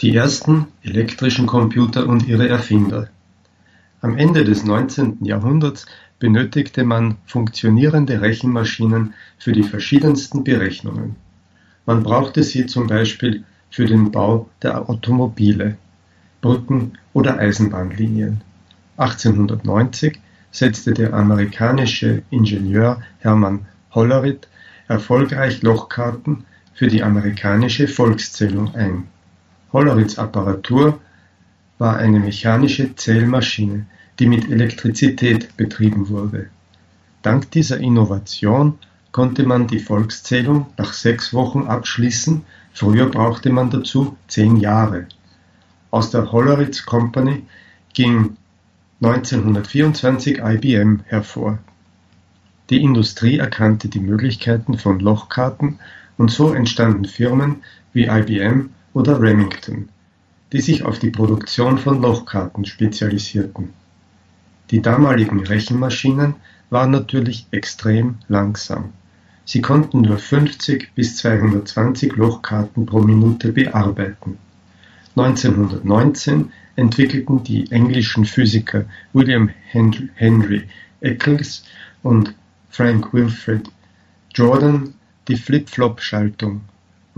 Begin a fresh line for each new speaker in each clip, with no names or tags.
Die ersten elektrischen Computer und ihre Erfinder. Am Ende des 19. Jahrhunderts benötigte man funktionierende Rechenmaschinen für die verschiedensten Berechnungen. Man brauchte sie zum Beispiel für den Bau der Automobile, Brücken oder Eisenbahnlinien. 1890 setzte der amerikanische Ingenieur Hermann Hollerith erfolgreich Lochkarten für die amerikanische Volkszählung ein. Holleriths Apparatur war eine mechanische Zählmaschine, die mit Elektrizität betrieben wurde. Dank dieser Innovation konnte man die Volkszählung nach sechs Wochen abschließen, früher brauchte man dazu zehn Jahre. Aus der Hollerith Company ging 1924 IBM hervor. Die Industrie erkannte die Möglichkeiten von Lochkarten und so entstanden Firmen wie IBM oder Remington, die sich auf die Produktion von Lochkarten spezialisierten. Die damaligen Rechenmaschinen waren natürlich extrem langsam. Sie konnten nur 50 bis 220 Lochkarten pro Minute bearbeiten. 1919 entwickelten die englischen Physiker William Henry Eccles und Frank Wilfred Jordan die Flip-Flop-Schaltung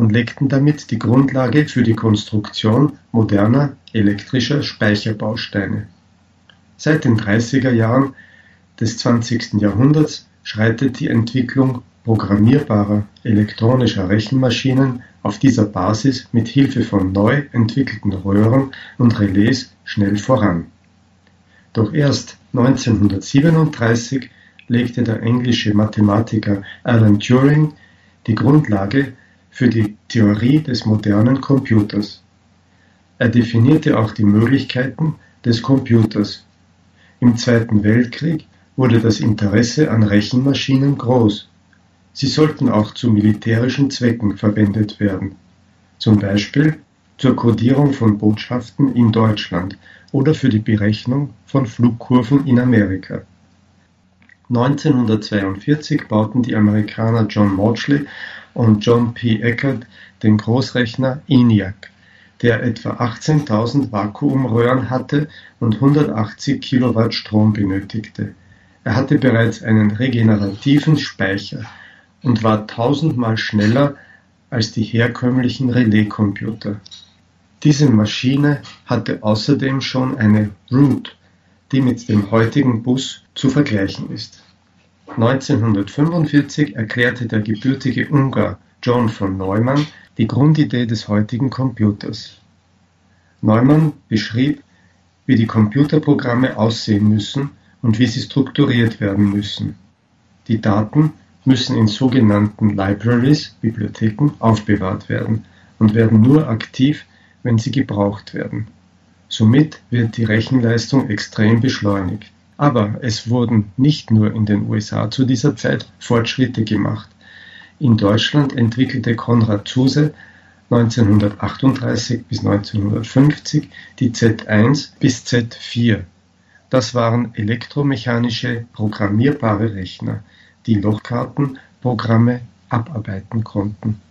und legten damit die Grundlage für die Konstruktion moderner elektrischer Speicherbausteine. Seit den 30er Jahren des 20. Jahrhunderts schreitet die Entwicklung programmierbarer elektronischer Rechenmaschinen auf dieser Basis mit Hilfe von neu entwickelten Röhren und Relais schnell voran. Doch erst 1937 legte der englische Mathematiker Alan Turing die Grundlage für die Theorie des modernen Computers. Er definierte auch die Möglichkeiten des Computers. Im Zweiten Weltkrieg wurde das Interesse an Rechenmaschinen groß. Sie sollten auch zu militärischen Zwecken verwendet werden, zum Beispiel zur Codierung von Botschaften in Deutschland oder für die Berechnung von Flugkurven in Amerika. 1942 bauten die Amerikaner John Maudslay und John P. Eckert den Großrechner ENIAC, der etwa 18.000 Vakuumröhren hatte und 180 Kilowatt Strom benötigte. Er hatte bereits einen regenerativen Speicher und war tausendmal schneller als die herkömmlichen Relaiscomputer. Diese Maschine hatte außerdem schon eine Root, die mit dem heutigen Bus zu vergleichen ist. 1945 erklärte der gebürtige Ungar John von Neumann die Grundidee des heutigen Computers. Neumann beschrieb, wie die Computerprogramme aussehen müssen und wie sie strukturiert werden müssen. Die Daten müssen in sogenannten Libraries (Bibliotheken) aufbewahrt werden und werden nur aktiv, wenn sie gebraucht werden. Somit wird die Rechenleistung extrem beschleunigt. Aber es wurden nicht nur in den USA zu dieser Zeit Fortschritte gemacht. In Deutschland entwickelte Konrad Zuse 1938 bis 1950 die Z1 bis Z4. Das waren elektromechanische programmierbare Rechner, die Lochkartenprogramme abarbeiten konnten